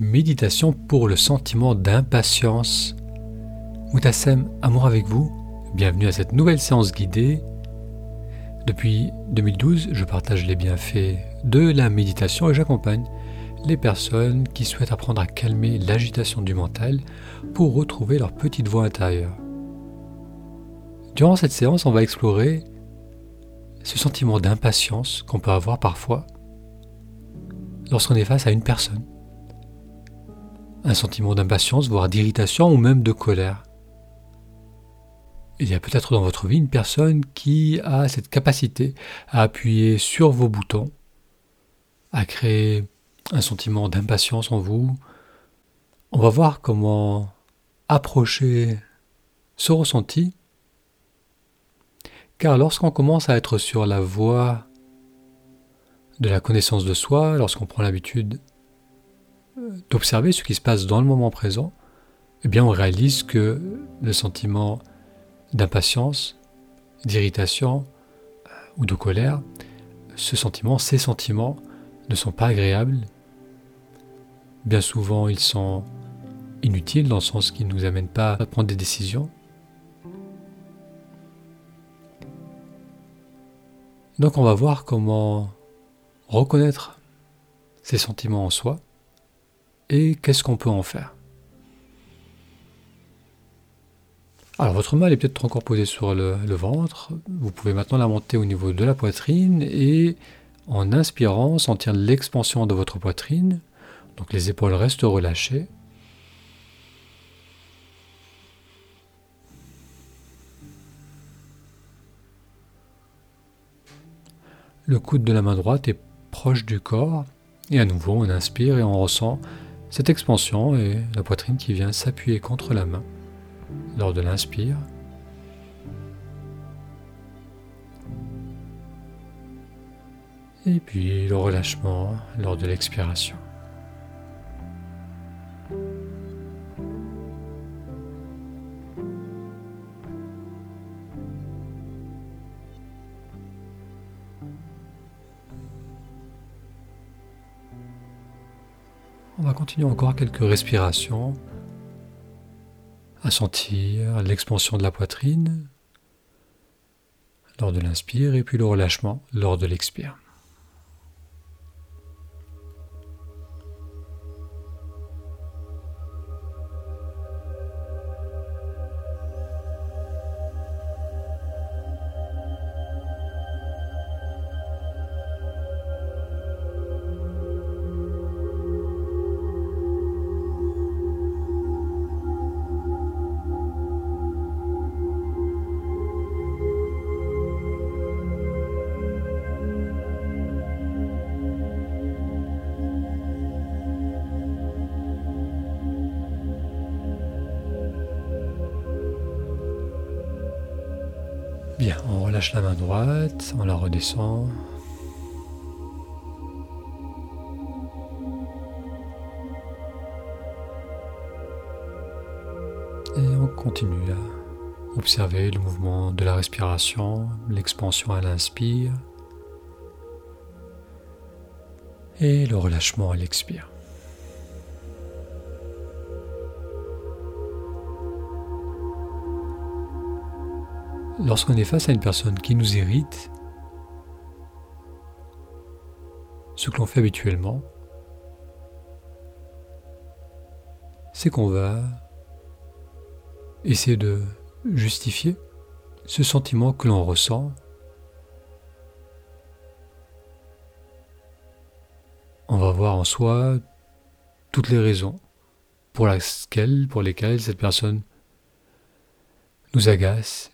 Méditation pour le sentiment d'impatience. Moutassem, amour avec vous. Bienvenue à cette nouvelle séance guidée. Depuis 2012, je partage les bienfaits de la méditation et j'accompagne les personnes qui souhaitent apprendre à calmer l'agitation du mental pour retrouver leur petite voix intérieure. Durant cette séance, on va explorer ce sentiment d'impatience qu'on peut avoir parfois lorsqu'on est face à une personne un sentiment d'impatience, voire d'irritation ou même de colère. Il y a peut-être dans votre vie une personne qui a cette capacité à appuyer sur vos boutons, à créer un sentiment d'impatience en vous. On va voir comment approcher ce ressenti, car lorsqu'on commence à être sur la voie de la connaissance de soi, lorsqu'on prend l'habitude d'observer ce qui se passe dans le moment présent, eh bien on réalise que le sentiment d'impatience, d'irritation euh, ou de colère, ce sentiment, ces sentiments ne sont pas agréables. Bien souvent, ils sont inutiles dans le sens qu'ils ne nous amènent pas à prendre des décisions. Donc on va voir comment reconnaître ces sentiments en soi et qu'est-ce qu'on peut en faire? Alors votre main est peut-être encore posée sur le, ventre, vous pouvez maintenant la monter au niveau de la poitrine et en inspirant sentir l'expansion de votre poitrine, donc les épaules restent relâchées. Le coude de la main droite est proche du corps et à nouveau on inspire et on ressent cette expansion est la poitrine qui vient s'appuyer contre la main lors de l'inspire. Et puis le relâchement lors de l'expiration. On va continuer encore quelques respirations à sentir l'expansion de la poitrine lors de l'inspire et puis le relâchement lors de l'expire. La main droite, on la redescend. Et on continue à observer le mouvement de la respiration, l'expansion à l'inspire et le relâchement à l'expire. Lorsqu'on est face à une personne qui nous irrite, ce que l'on fait habituellement, c'est qu'on va essayer de justifier ce sentiment que l'on ressent on va voir en soi toutes les raisons pour, lesquelles, pour lesquelles cette personne nous agace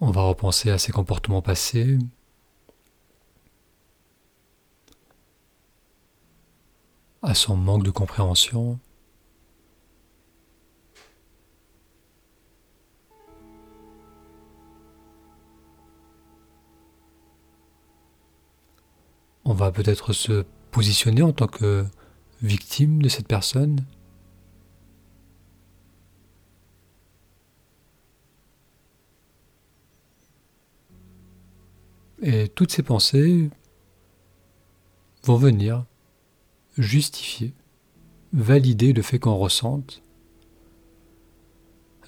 On va repenser à ses comportements passés. à son manque de compréhension. On va peut-être se positionner en tant que victime de cette personne. Toutes ces pensées vont venir justifier, valider le fait qu'on ressente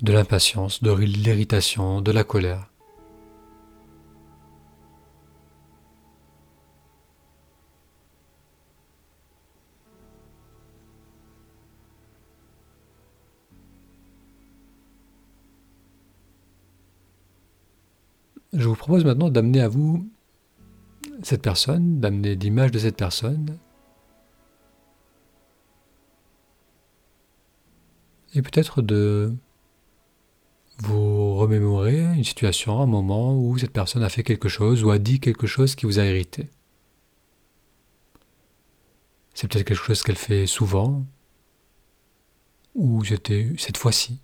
de l'impatience, de l'irritation, de la colère. Je vous propose maintenant d'amener à vous cette personne, d'amener l'image de cette personne, et peut-être de vous remémorer une situation, un moment où cette personne a fait quelque chose ou a dit quelque chose qui vous a irrité. C'est peut-être quelque chose qu'elle fait souvent, ou c'était cette fois-ci.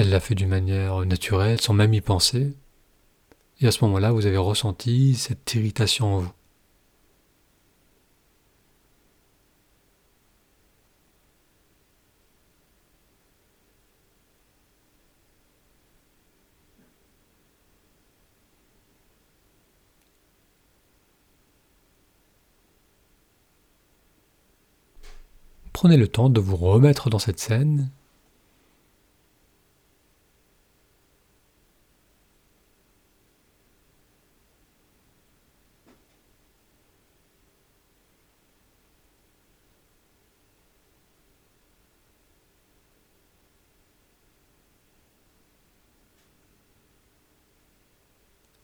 Elle l'a fait d'une manière naturelle, sans même y penser. Et à ce moment-là, vous avez ressenti cette irritation en vous. Prenez le temps de vous remettre dans cette scène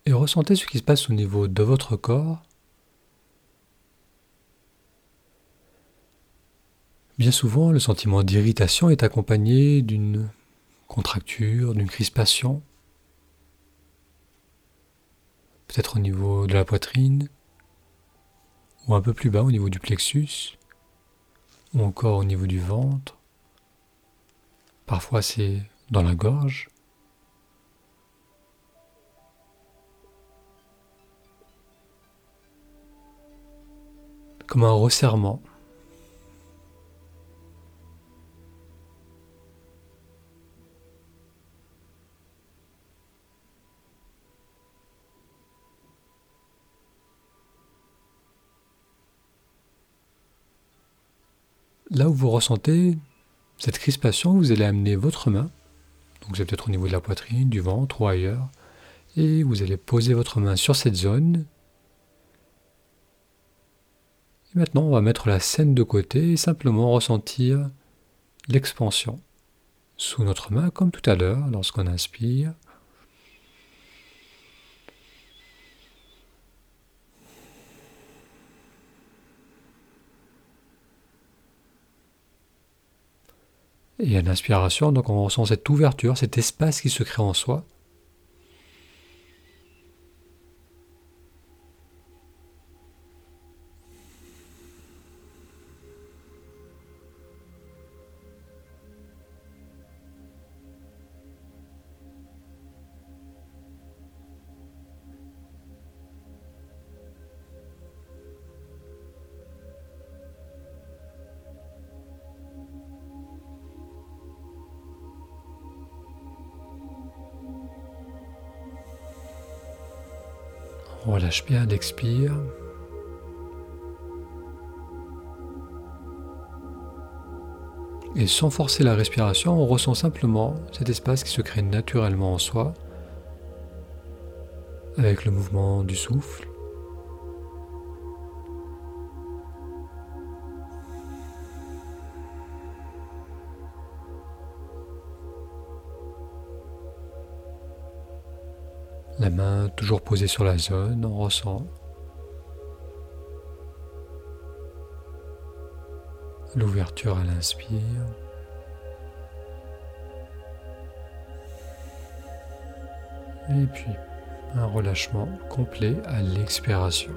et ressentez ce qui se passe au niveau de votre corps. Bien souvent, le sentiment d'irritation est accompagné d'une contracture, d'une crispation, peut-être au niveau de la poitrine, ou un peu plus bas au niveau du plexus, ou encore au niveau du ventre. Parfois c'est dans la gorge. Comme un resserrement. Là où vous ressentez cette crispation, vous allez amener votre main, donc c'est peut-être au niveau de la poitrine, du ventre ou ailleurs, et vous allez poser votre main sur cette zone maintenant, on va mettre la scène de côté et simplement ressentir l'expansion sous notre main, comme tout à l'heure, lorsqu'on inspire. Et à l'inspiration, donc on ressent cette ouverture, cet espace qui se crée en soi. Relâche bien l'expire. Et sans forcer la respiration, on ressent simplement cet espace qui se crée naturellement en soi avec le mouvement du souffle. La main toujours posée sur la zone, on ressent l'ouverture à l'inspire. Et puis un relâchement complet à l'expiration.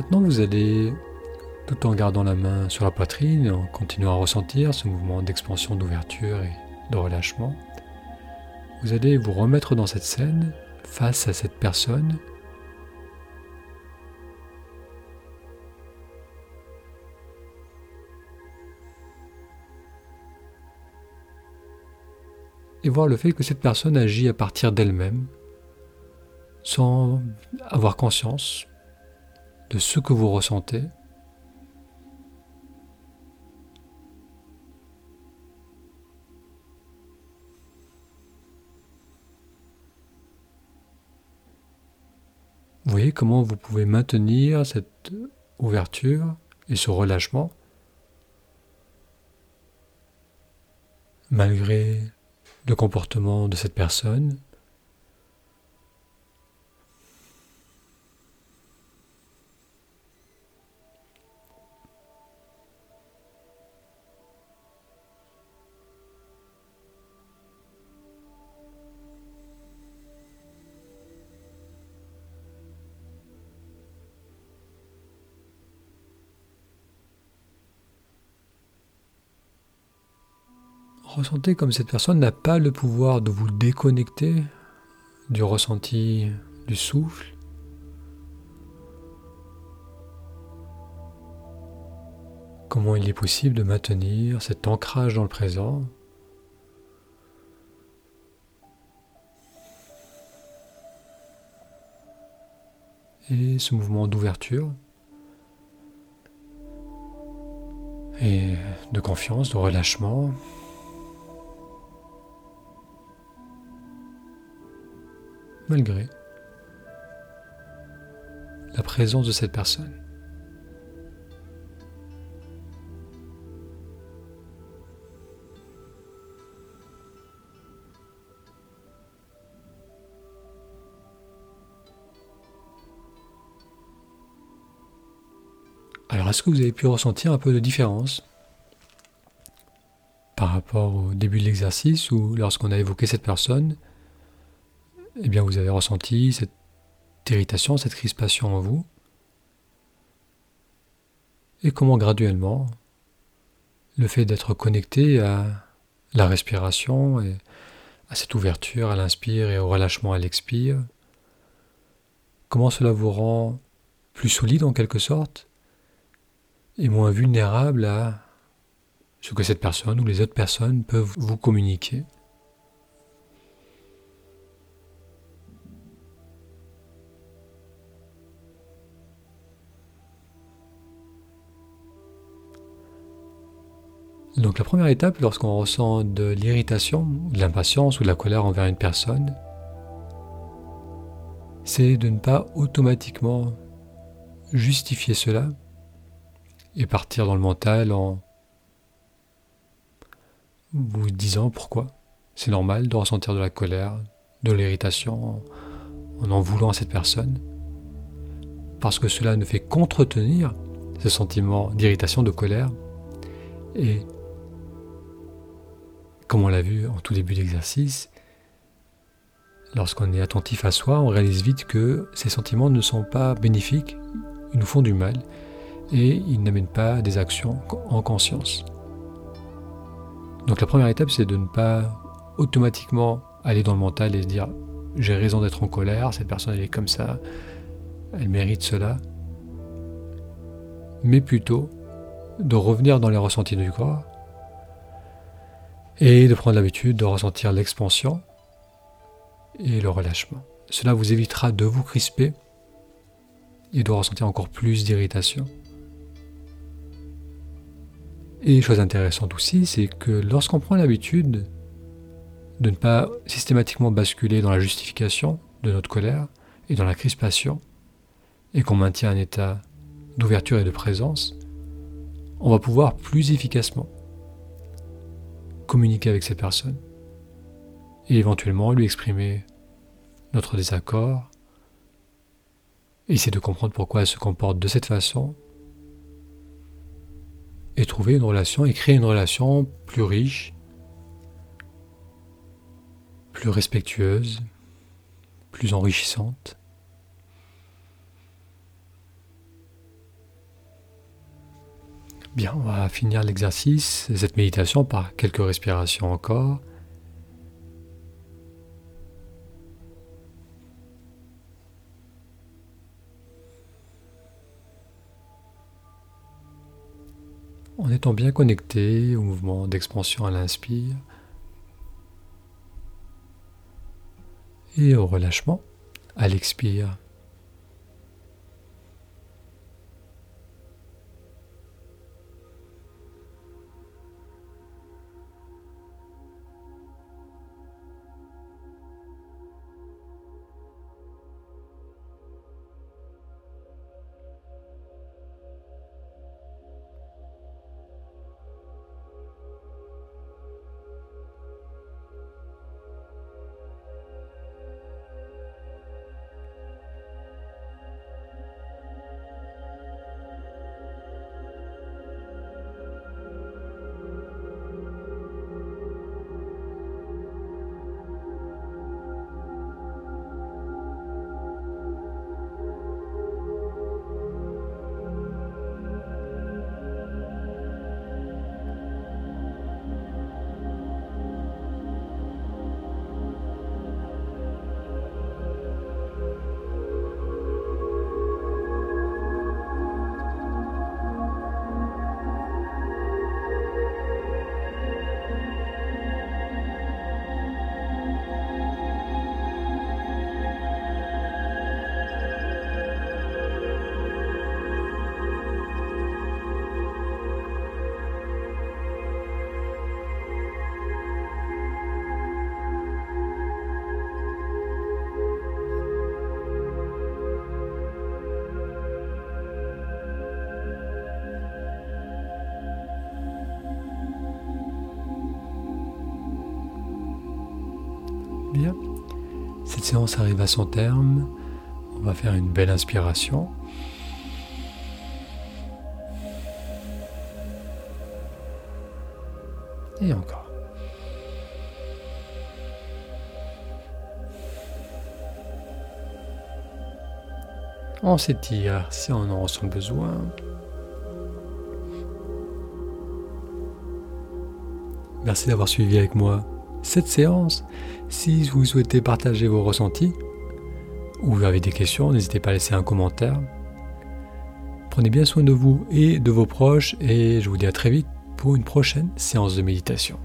Maintenant, vous allez, tout en gardant la main sur la poitrine, en continuant à ressentir ce mouvement d'expansion, d'ouverture et de relâchement, vous allez vous remettre dans cette scène face à cette personne. Et voir le fait que cette personne agit à partir d'elle-même, sans avoir conscience de ce que vous ressentez. Voyez comment vous pouvez maintenir cette ouverture et ce relâchement malgré le comportement de cette personne. Ressentez comme cette personne n'a pas le pouvoir de vous déconnecter du ressenti du souffle? Comment il est possible de maintenir cet ancrage dans le présent? Et ce mouvement d'ouverture? Et de confiance, de relâchement? Malgré la présence de cette personne. Alors, est-ce que vous avez pu ressentir un peu de différence par rapport au début de l'exercice ou lorsqu'on a évoqué cette personne eh bien vous avez ressenti cette irritation, cette crispation en vous. Et comment graduellement le fait d'être connecté à la respiration et à cette ouverture à l'inspire et au relâchement à l'expire, comment cela vous rend plus solide en quelque sorte et moins vulnérable à ce que cette personne ou les autres personnes peuvent vous communiquer? Donc la première étape, lorsqu'on ressent de l'irritation, de l'impatience ou de la colère envers une personne, c'est de ne pas automatiquement justifier cela et partir dans le mental en vous disant pourquoi. C'est normal de ressentir de la colère, de l'irritation en en voulant à cette personne, parce que cela ne fait qu'entretenir ce sentiment d'irritation, de colère, et comme on l'a vu en tout début d'exercice, lorsqu'on est attentif à soi, on réalise vite que ces sentiments ne sont pas bénéfiques, ils nous font du mal et ils n'amènent pas des actions en conscience. Donc la première étape, c'est de ne pas automatiquement aller dans le mental et se dire j'ai raison d'être en colère, cette personne elle est comme ça, elle mérite cela, mais plutôt de revenir dans les ressentis du corps et de prendre l'habitude de ressentir l'expansion et le relâchement. Cela vous évitera de vous crisper et de ressentir encore plus d'irritation. Et chose intéressante aussi, c'est que lorsqu'on prend l'habitude de ne pas systématiquement basculer dans la justification de notre colère et dans la crispation, et qu'on maintient un état d'ouverture et de présence, on va pouvoir plus efficacement communiquer avec ces personnes et éventuellement lui exprimer notre désaccord, essayer de comprendre pourquoi elle se comporte de cette façon et trouver une relation et créer une relation plus riche, plus respectueuse, plus enrichissante. Bien, on va finir l'exercice, cette méditation par quelques respirations encore. En étant bien connecté au mouvement d'expansion à l'inspire et au relâchement à l'expire. Séance arrive à son terme. On va faire une belle inspiration. Et encore. On s'étire si on en ressent besoin. Merci d'avoir suivi avec moi cette séance. Si vous souhaitez partager vos ressentis ou vous avez des questions, n'hésitez pas à laisser un commentaire. Prenez bien soin de vous et de vos proches et je vous dis à très vite pour une prochaine séance de méditation.